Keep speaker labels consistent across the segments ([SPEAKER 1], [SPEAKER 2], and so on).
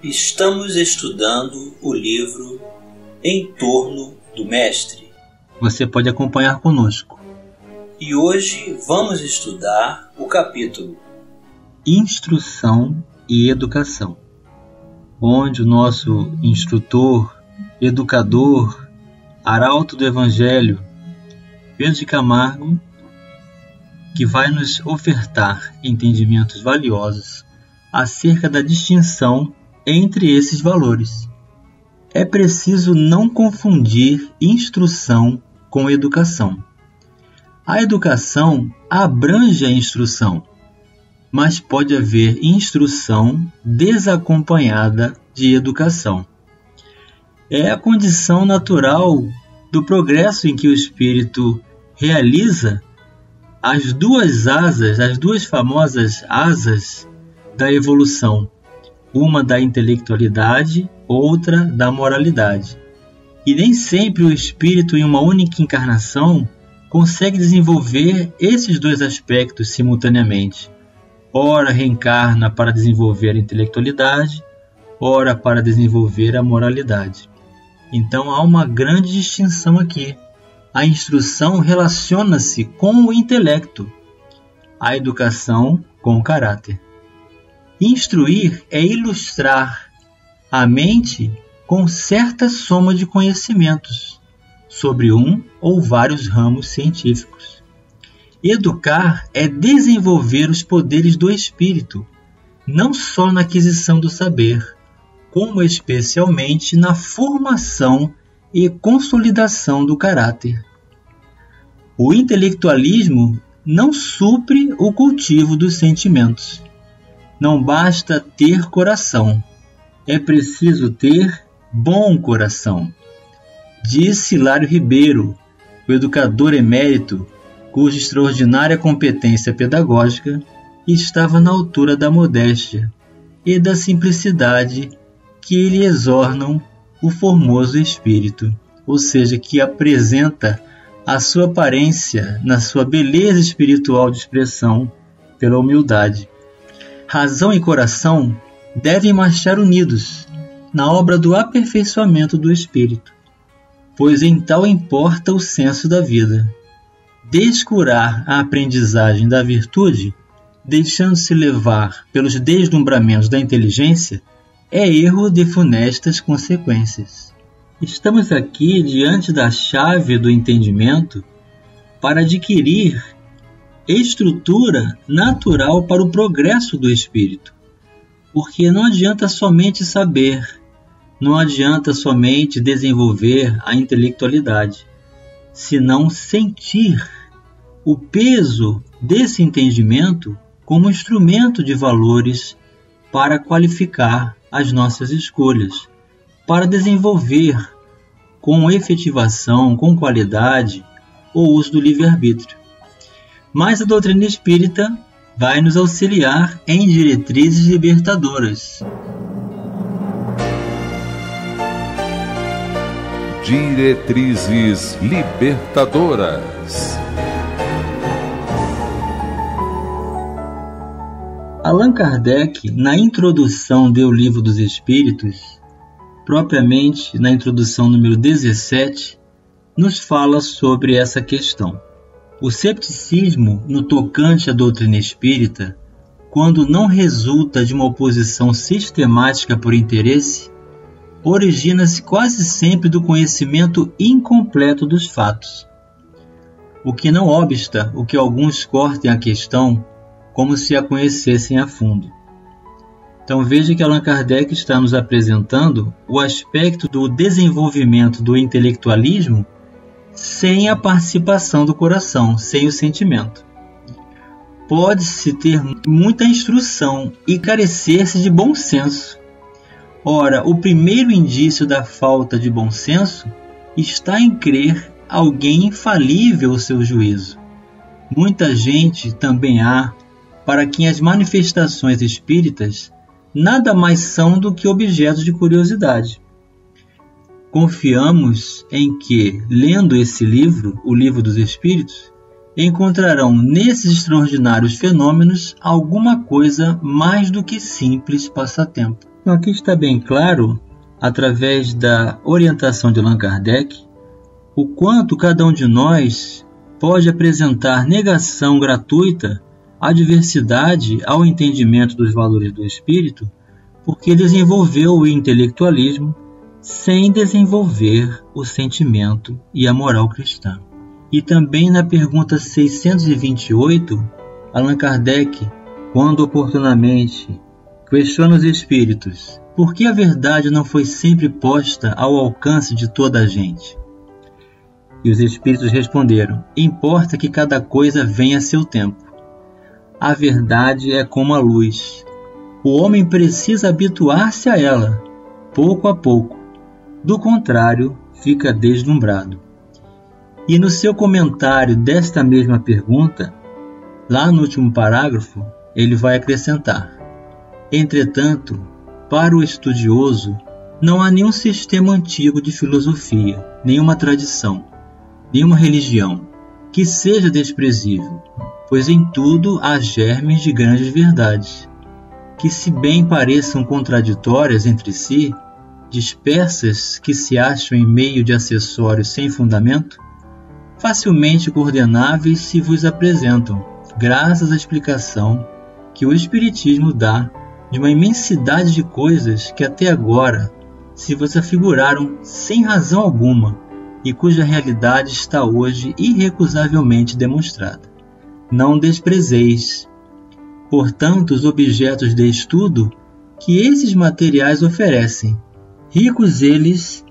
[SPEAKER 1] Estamos estudando o livro Em Torno do Mestre.
[SPEAKER 2] Você pode acompanhar conosco.
[SPEAKER 1] E hoje vamos estudar o capítulo
[SPEAKER 2] Instrução e Educação, onde o nosso instrutor, educador, arauto do Evangelho, Pedro de Camargo, que vai nos ofertar entendimentos valiosos acerca da distinção entre esses valores. É preciso não confundir instrução com educação. A educação abrange a instrução, mas pode haver instrução desacompanhada de educação. É a condição natural do progresso em que o espírito realiza as duas asas, as duas famosas asas da evolução uma da intelectualidade, outra da moralidade. E nem sempre o espírito, em uma única encarnação, consegue desenvolver esses dois aspectos simultaneamente. Ora reencarna para desenvolver a intelectualidade, ora para desenvolver a moralidade. Então há uma grande distinção aqui. A instrução relaciona-se com o intelecto, a educação com o caráter. Instruir é ilustrar a mente com certa soma de conhecimentos sobre um ou vários ramos científicos. Educar é desenvolver os poderes do espírito, não só na aquisição do saber, como especialmente na formação e consolidação do caráter. O intelectualismo não supre o cultivo dos sentimentos não basta ter coração, é preciso ter bom coração. Disse Hilário Ribeiro, o educador emérito, cuja extraordinária competência pedagógica estava na altura da modéstia e da simplicidade que lhe exornam o formoso espírito, ou seja, que apresenta a sua aparência na sua beleza espiritual de expressão pela humildade razão e coração devem marchar unidos na obra do aperfeiçoamento do espírito, pois em tal importa o senso da vida. Descurar a aprendizagem da virtude, deixando-se levar pelos deslumbramentos da inteligência, é erro de funestas consequências. Estamos aqui diante da chave do entendimento para adquirir estrutura natural para o progresso do espírito. Porque não adianta somente saber, não adianta somente desenvolver a intelectualidade, senão sentir o peso desse entendimento como instrumento de valores para qualificar as nossas escolhas, para desenvolver com efetivação, com qualidade, o uso do livre-arbítrio mas a doutrina espírita vai nos auxiliar em diretrizes libertadoras.
[SPEAKER 3] Diretrizes libertadoras.
[SPEAKER 2] Allan Kardec, na introdução do Livro dos Espíritos, propriamente na introdução número 17, nos fala sobre essa questão. O cepticismo no tocante à doutrina espírita, quando não resulta de uma oposição sistemática por interesse, origina-se quase sempre do conhecimento incompleto dos fatos. O que não obsta o que alguns cortem a questão como se a conhecessem a fundo. Então veja que Allan Kardec está nos apresentando o aspecto do desenvolvimento do intelectualismo sem a participação do coração, sem o sentimento. Pode-se ter muita instrução e carecer-se de bom senso. Ora, o primeiro indício da falta de bom senso está em crer alguém infalível ao seu juízo. Muita gente também há para quem as manifestações espíritas nada mais são do que objetos de curiosidade. Confiamos em que, lendo esse livro, o Livro dos Espíritos, encontrarão nesses extraordinários fenômenos alguma coisa mais do que simples passatempo. Então, aqui está bem claro, através da orientação de Allan Kardec, o quanto cada um de nós pode apresentar negação gratuita à diversidade ao entendimento dos valores do espírito, porque desenvolveu o intelectualismo sem desenvolver o sentimento e a moral cristã. E também na pergunta 628, Allan Kardec, quando oportunamente questiona os espíritos, por que a verdade não foi sempre posta ao alcance de toda a gente? E os espíritos responderam: Importa que cada coisa venha a seu tempo. A verdade é como a luz. O homem precisa habituar-se a ela, pouco a pouco, do contrário, fica deslumbrado. E no seu comentário desta mesma pergunta, lá no último parágrafo, ele vai acrescentar: Entretanto, para o estudioso, não há nenhum sistema antigo de filosofia, nenhuma tradição, nenhuma religião que seja desprezível, pois em tudo há germes de grandes verdades, que, se bem pareçam contraditórias entre si, dispersas que se acham em meio de acessórios sem fundamento, facilmente coordenáveis se vos apresentam, graças à explicação que o Espiritismo dá de uma imensidade de coisas que até agora se vos afiguraram sem razão alguma e cuja realidade está hoje irrecusavelmente demonstrada. Não desprezeis, portanto, os objetos de estudo que esses materiais oferecem, Ricos eles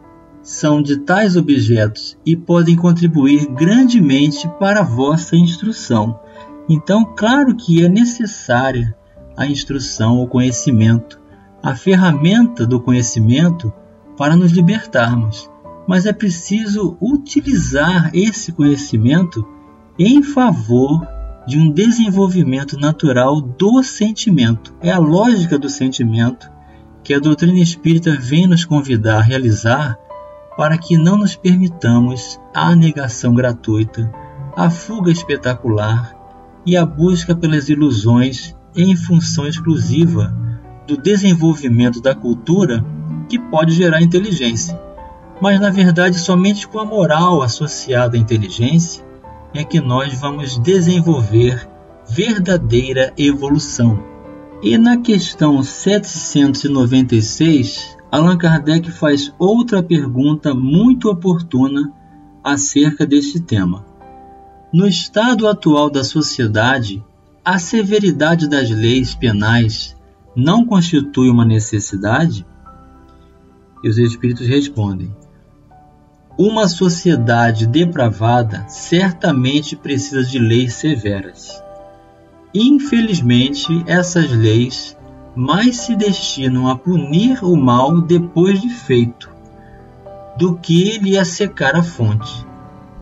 [SPEAKER 2] são de tais objetos e podem contribuir grandemente para a vossa instrução. Então, claro que é necessária a instrução, o conhecimento, a ferramenta do conhecimento para nos libertarmos. Mas é preciso utilizar esse conhecimento em favor de um desenvolvimento natural do sentimento. É a lógica do sentimento que a doutrina espírita vem nos convidar a realizar para que não nos permitamos a negação gratuita, a fuga espetacular e a busca pelas ilusões em função exclusiva do desenvolvimento da cultura que pode gerar inteligência. Mas na verdade, somente com a moral associada à inteligência é que nós vamos desenvolver verdadeira evolução. E na questão 796, Allan Kardec faz outra pergunta muito oportuna acerca deste tema. No estado atual da sociedade, a severidade das leis penais não constitui uma necessidade? E os espíritos respondem: Uma sociedade depravada certamente precisa de leis severas. Infelizmente, essas leis mais se destinam a punir o mal depois de feito, do que lhe secar a fonte.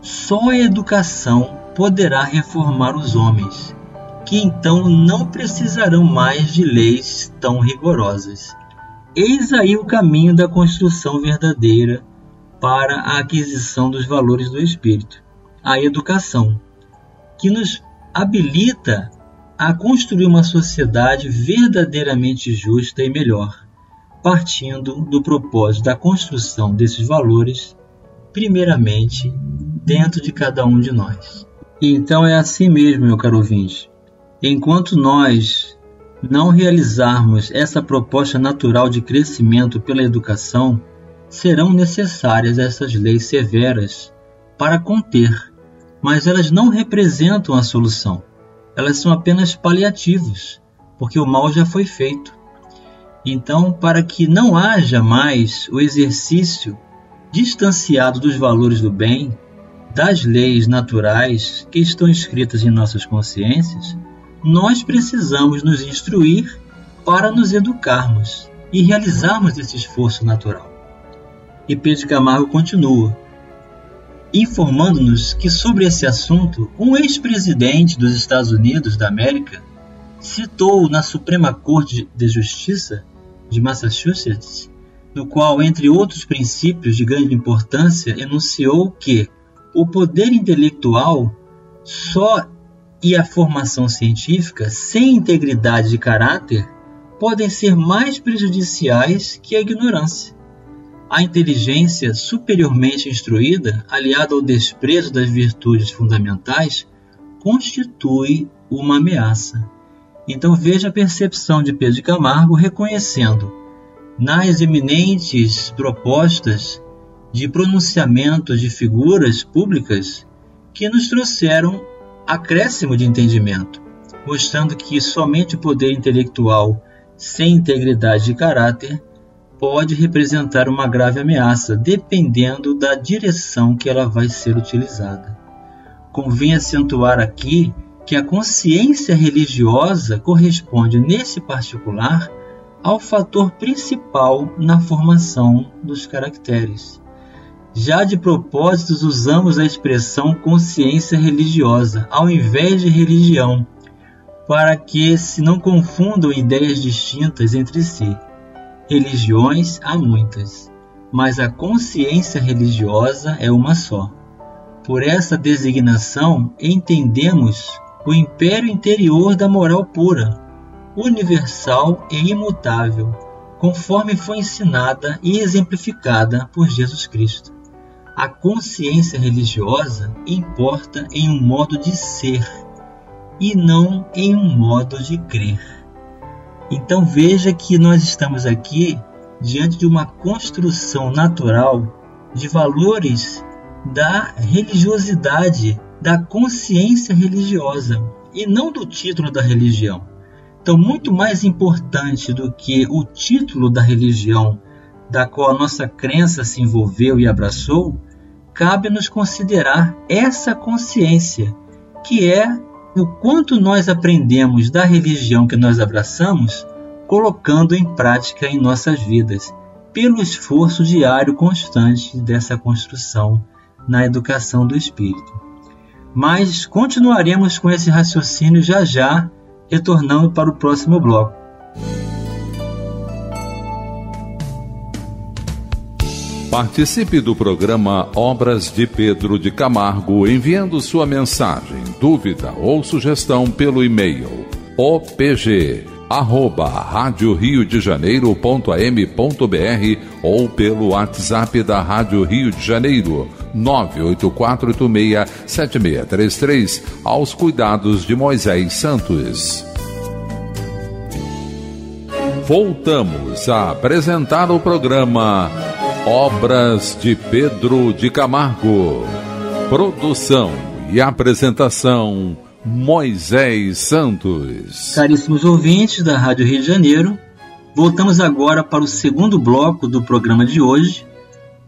[SPEAKER 2] Só a educação poderá reformar os homens, que então não precisarão mais de leis tão rigorosas. Eis aí o caminho da construção verdadeira para a aquisição dos valores do espírito, a educação, que nos habilita a construir uma sociedade verdadeiramente justa e melhor, partindo do propósito da construção desses valores, primeiramente dentro de cada um de nós. Então é assim mesmo, meu caro ouvinte. Enquanto nós não realizarmos essa proposta natural de crescimento pela educação, serão necessárias essas leis severas para conter, mas elas não representam a solução elas são apenas paliativos, porque o mal já foi feito. Então, para que não haja mais o exercício distanciado dos valores do bem, das leis naturais que estão escritas em nossas consciências, nós precisamos nos instruir para nos educarmos. e realizarmos esse esforço natural. E Pedro Camargo continua, informando-nos que sobre esse assunto, um ex-presidente dos Estados Unidos da América citou na Suprema Corte de Justiça de Massachusetts, no qual, entre outros princípios de grande importância, enunciou que o poder intelectual só e a formação científica, sem integridade de caráter, podem ser mais prejudiciais que a ignorância. A inteligência superiormente instruída, aliada ao desprezo das virtudes fundamentais, constitui uma ameaça. Então veja a percepção de Pedro de Camargo reconhecendo nas eminentes propostas de pronunciamento de figuras públicas que nos trouxeram acréscimo de entendimento, mostrando que somente o poder intelectual sem integridade de caráter pode representar uma grave ameaça, dependendo da direção que ela vai ser utilizada. Convém acentuar aqui que a consciência religiosa corresponde, nesse particular, ao fator principal na formação dos caracteres. Já de propósitos usamos a expressão consciência religiosa ao invés de religião, para que se não confundam ideias distintas entre si. Religiões há muitas, mas a consciência religiosa é uma só. Por essa designação, entendemos o império interior da moral pura, universal e imutável, conforme foi ensinada e exemplificada por Jesus Cristo. A consciência religiosa importa em um modo de ser e não em um modo de crer. Então veja que nós estamos aqui diante de uma construção natural de valores da religiosidade, da consciência religiosa e não do título da religião. Então, muito mais importante do que o título da religião da qual a nossa crença se envolveu e abraçou, cabe-nos considerar essa consciência, que é o quanto nós aprendemos da religião que nós abraçamos, colocando em prática em nossas vidas, pelo esforço diário constante dessa construção na educação do espírito. Mas continuaremos com esse raciocínio já já, retornando para o próximo bloco.
[SPEAKER 3] Participe do programa Obras de Pedro de Camargo enviando sua mensagem, dúvida ou sugestão pelo e-mail opg rádio Rio de Janeiro.am.br ou pelo WhatsApp da Rádio Rio de Janeiro 984867633 aos cuidados de Moisés Santos. Voltamos a apresentar o programa Obras de Pedro de Camargo. Produção e apresentação Moisés Santos.
[SPEAKER 2] Caríssimos ouvintes da Rádio Rio de Janeiro, voltamos agora para o segundo bloco do programa de hoje,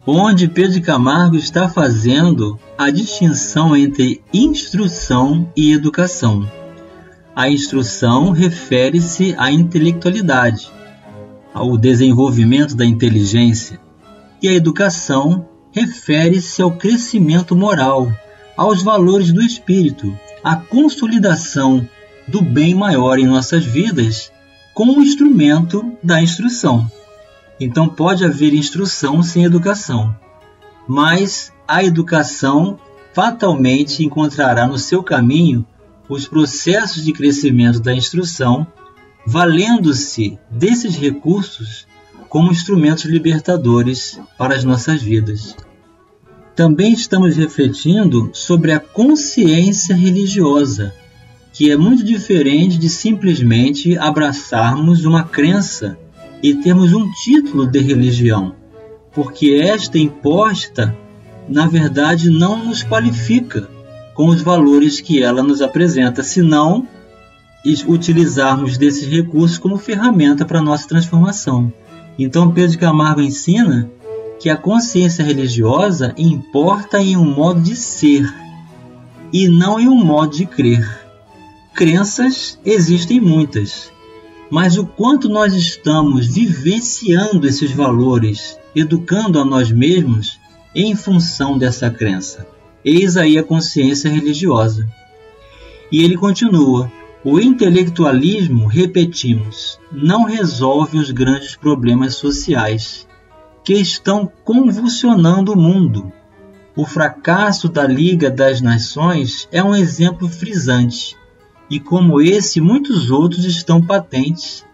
[SPEAKER 2] onde Pedro de Camargo está fazendo a distinção entre instrução e educação. A instrução refere-se à intelectualidade, ao desenvolvimento da inteligência e a educação refere-se ao crescimento moral, aos valores do espírito, à consolidação do bem maior em nossas vidas como instrumento da instrução. Então pode haver instrução sem educação, mas a educação fatalmente encontrará no seu caminho os processos de crescimento da instrução, valendo-se desses recursos como instrumentos libertadores para as nossas vidas. Também estamos refletindo sobre a consciência religiosa, que é muito diferente de simplesmente abraçarmos uma crença e termos um título de religião, porque esta imposta, na verdade, não nos qualifica com os valores que ela nos apresenta, senão utilizarmos desses recursos como ferramenta para nossa transformação. Então Pedro Camargo ensina que a consciência religiosa importa em um modo de ser e não em um modo de crer. Crenças existem muitas, mas o quanto nós estamos vivenciando esses valores, educando a nós mesmos em função dessa crença. Eis aí a consciência religiosa. E ele continua: o intelectualismo, repetimos, não resolve os grandes problemas sociais que estão convulsionando o mundo. O fracasso da Liga das Nações é um exemplo frisante e como esse, muitos outros estão patentes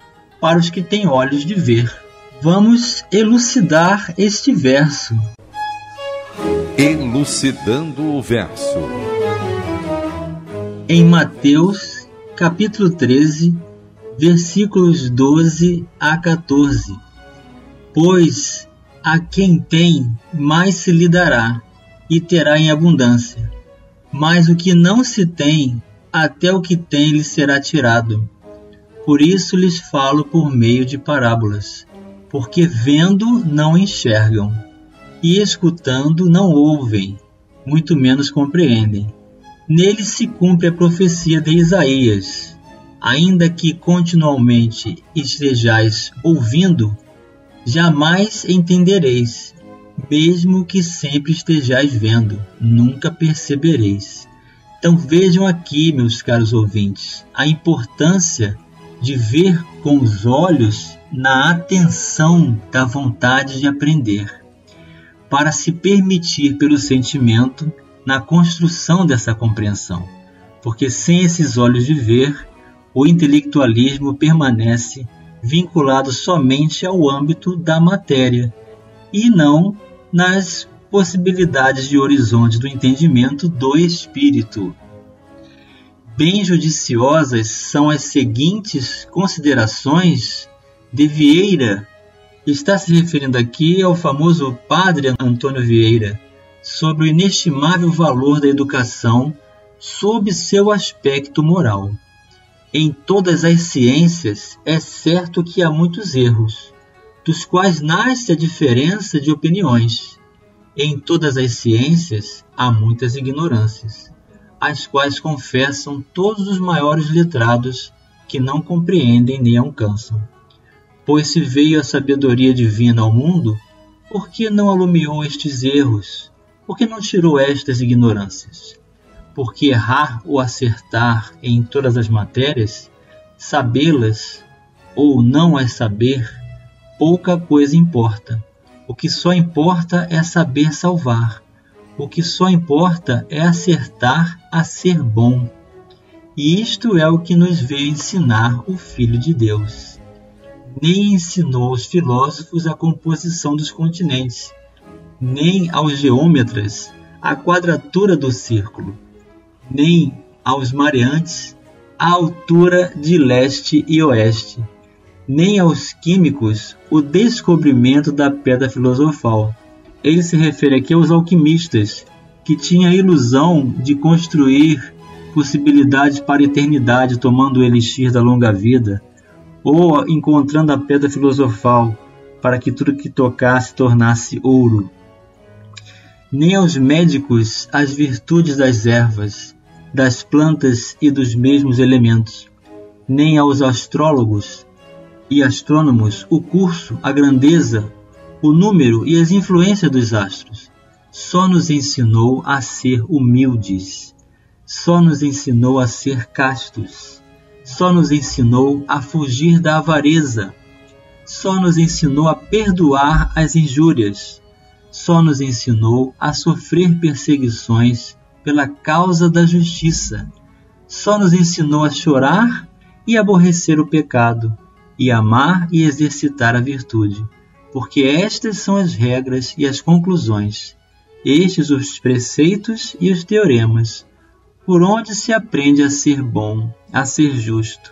[SPEAKER 2] para os que têm olhos de ver. Vamos elucidar este verso.
[SPEAKER 3] Elucidando o verso.
[SPEAKER 2] Em Mateus, capítulo 13, versículos 12 a 14. Pois a quem tem, mais se lhe dará, e terá em abundância. Mas o que não se tem, até o que tem lhe será tirado. Por isso lhes falo por meio de parábolas, porque vendo não enxergam, e escutando não ouvem, muito menos compreendem. Nele se cumpre a profecia de Isaías. Ainda que continuamente estejais ouvindo, jamais entendereis, mesmo que sempre estejais vendo, nunca percebereis. Então vejam aqui, meus caros ouvintes, a importância de ver com os olhos na atenção da vontade de aprender, para se permitir pelo sentimento na construção dessa compreensão, porque sem esses olhos de ver, o intelectualismo permanece vinculado somente ao âmbito da matéria e não nas possibilidades de horizonte do entendimento do espírito. Bem judiciosas são as seguintes considerações de Vieira. Está se referindo aqui ao famoso padre Antônio Vieira sobre o inestimável valor da educação sob seu aspecto moral. Em todas as ciências é certo que há muitos erros, dos quais nasce a diferença de opiniões em todas as ciências há muitas ignorâncias, as quais confessam todos os maiores letrados que não compreendem nem alcançam. Pois se veio a sabedoria divina ao mundo, por que não alumiou estes erros? Por que não tirou estas ignorâncias? Porque errar ou acertar em todas as matérias, sabê-las ou não as saber, pouca coisa importa o que só importa é saber salvar. O que só importa é acertar a ser bom. E isto é o que nos veio ensinar o Filho de Deus. Nem ensinou aos filósofos a composição dos continentes, nem aos geômetras a quadratura do círculo, nem aos mareantes a altura de leste e oeste, nem aos químicos o descobrimento da pedra filosofal. Ele se refere aqui aos alquimistas, que tinham a ilusão de construir possibilidades para a eternidade tomando o elixir da longa vida, ou encontrando a pedra filosofal para que tudo que tocasse tornasse ouro. Nem aos médicos as virtudes das ervas, das plantas e dos mesmos elementos, nem aos astrólogos e astrônomos o curso, a grandeza, o número e as influências dos astros. Só nos ensinou a ser humildes, só nos ensinou a ser castos, só nos ensinou a fugir da avareza, só nos ensinou a perdoar as injúrias, só nos ensinou a sofrer perseguições pela causa da justiça, só nos ensinou a chorar e aborrecer o pecado e amar e exercitar a virtude, porque estas são as regras e as conclusões, estes os preceitos e os teoremas, por onde se aprende a ser bom, a ser justo,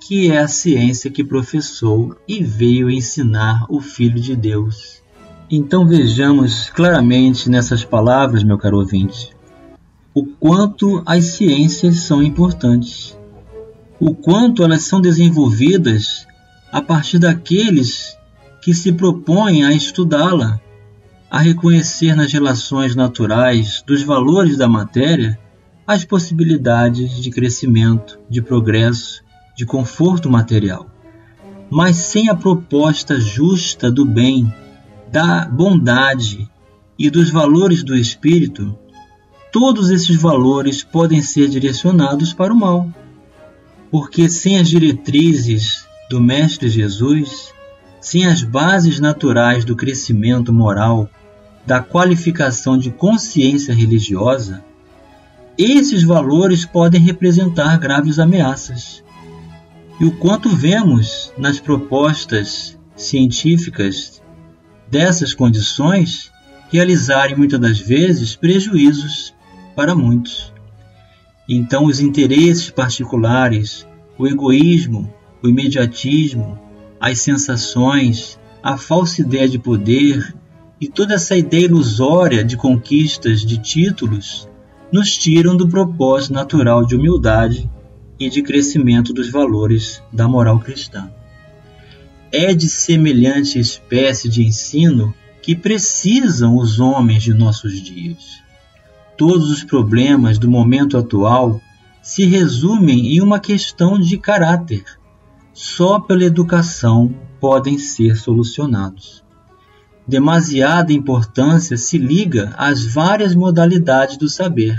[SPEAKER 2] que é a ciência que professou e veio ensinar o Filho de Deus. Então vejamos claramente nessas palavras, meu caro ouvinte, o quanto as ciências são importantes, o quanto elas são desenvolvidas a partir daqueles que se propõem a estudá-la, a reconhecer nas relações naturais dos valores da matéria as possibilidades de crescimento, de progresso, de conforto material. mas sem a proposta justa do bem, da bondade e dos valores do espírito, todos esses valores podem ser direcionados para o mal. Porque sem as diretrizes do Mestre Jesus, sem as bases naturais do crescimento moral, da qualificação de consciência religiosa, esses valores podem representar graves ameaças. E o quanto vemos nas propostas científicas dessas condições realizarem muitas das vezes prejuízos para muitos. Então, os interesses particulares, o egoísmo, o imediatismo, as sensações, a falsa ideia de poder e toda essa ideia ilusória de conquistas de títulos nos tiram do propósito natural de humildade e de crescimento dos valores da moral cristã. É de semelhante espécie de ensino que precisam os homens de nossos dias. Todos os problemas do momento atual se resumem em uma questão de caráter. Só pela educação podem ser solucionados. Demasiada importância se liga às várias modalidades do saber,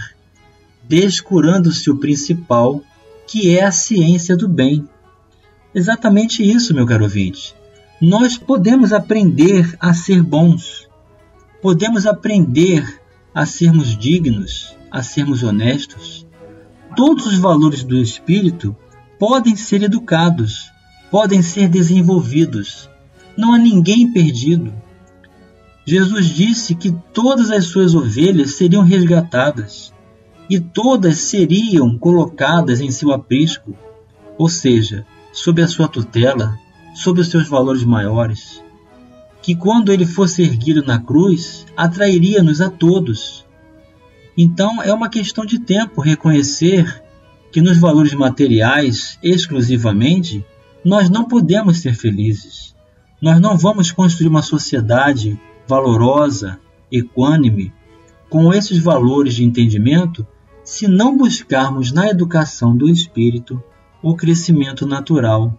[SPEAKER 2] descurando-se o principal, que é a ciência do bem. Exatamente isso, meu caro ouvinte nós podemos aprender a ser bons, podemos aprender a sermos dignos, a sermos honestos. Todos os valores do espírito podem ser educados, podem ser desenvolvidos. Não há ninguém perdido. Jesus disse que todas as suas ovelhas seriam resgatadas e todas seriam colocadas em seu aprisco, ou seja, sob a sua tutela, sob os seus valores maiores, que quando ele fosse erguido na cruz, atrairia-nos a todos. Então é uma questão de tempo reconhecer que nos valores materiais, exclusivamente, nós não podemos ser felizes. Nós não vamos construir uma sociedade valorosa, equânime, com esses valores de entendimento, se não buscarmos na educação do espírito o crescimento natural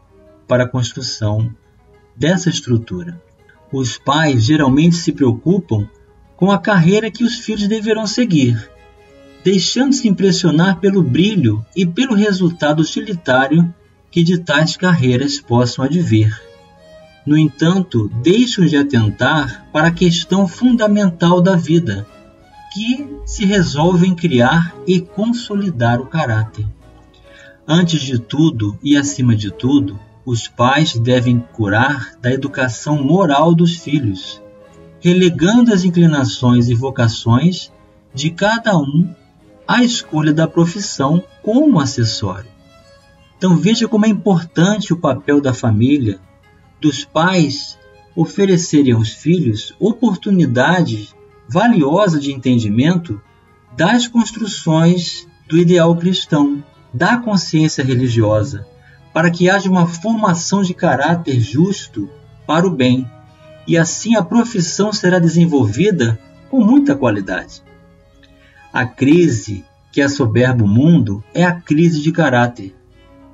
[SPEAKER 2] para a construção dessa estrutura. Os pais geralmente se preocupam com a carreira que os filhos deverão seguir, deixando-se impressionar pelo brilho e pelo resultado utilitário que de tais carreiras possam advir. No entanto, deixam de atentar para a questão fundamental da vida, que se resolve em criar e consolidar o caráter. Antes de tudo e acima de tudo, os pais devem curar da educação moral dos filhos, relegando as inclinações e vocações de cada um à escolha da profissão como acessório. Então veja como é importante o papel da família, dos pais oferecerem aos filhos oportunidades valiosas de entendimento das construções do ideal cristão, da consciência religiosa, para que haja uma formação de caráter justo para o bem, e assim a profissão será desenvolvida com muita qualidade. A crise que assoberba o mundo é a crise de caráter,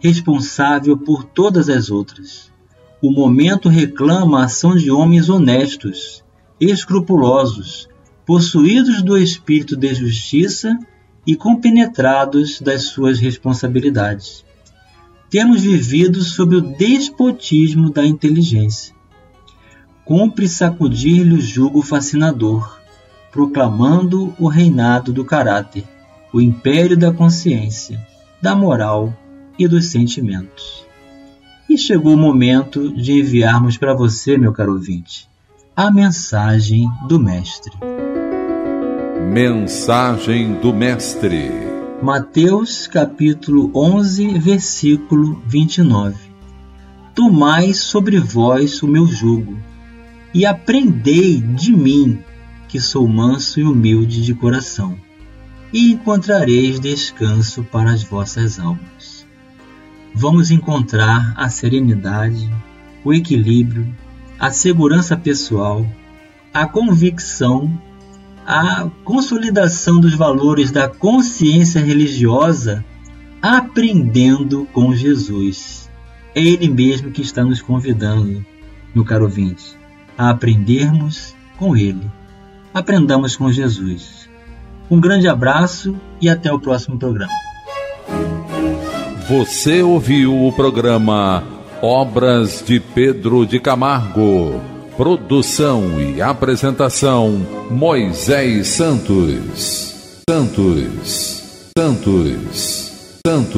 [SPEAKER 2] responsável por todas as outras. O momento reclama a ação de homens honestos, escrupulosos, possuídos do espírito de justiça e compenetrados das suas responsabilidades temos vivido sob o despotismo da inteligência. Cumpre sacudir-lhe o jugo fascinador, proclamando o reinado do caráter, o império da consciência, da moral e dos sentimentos. E chegou o momento de enviarmos para você, meu caro ouvinte, a mensagem do Mestre.
[SPEAKER 3] Mensagem do Mestre
[SPEAKER 2] Mateus capítulo 11, versículo 29. Tomai sobre vós o meu jugo, e aprendei de mim, que sou manso e humilde de coração, e encontrareis descanso para as vossas almas. Vamos encontrar a serenidade, o equilíbrio, a segurança pessoal, a convicção a consolidação dos valores da consciência religiosa aprendendo com Jesus. É Ele mesmo que está nos convidando, meu caro ouvinte, a aprendermos com Ele. Aprendamos com Jesus. Um grande abraço e até o próximo programa.
[SPEAKER 3] Você ouviu o programa Obras de Pedro de Camargo. Produção e apresentação Moisés Santos. Santos. Santos. Santos.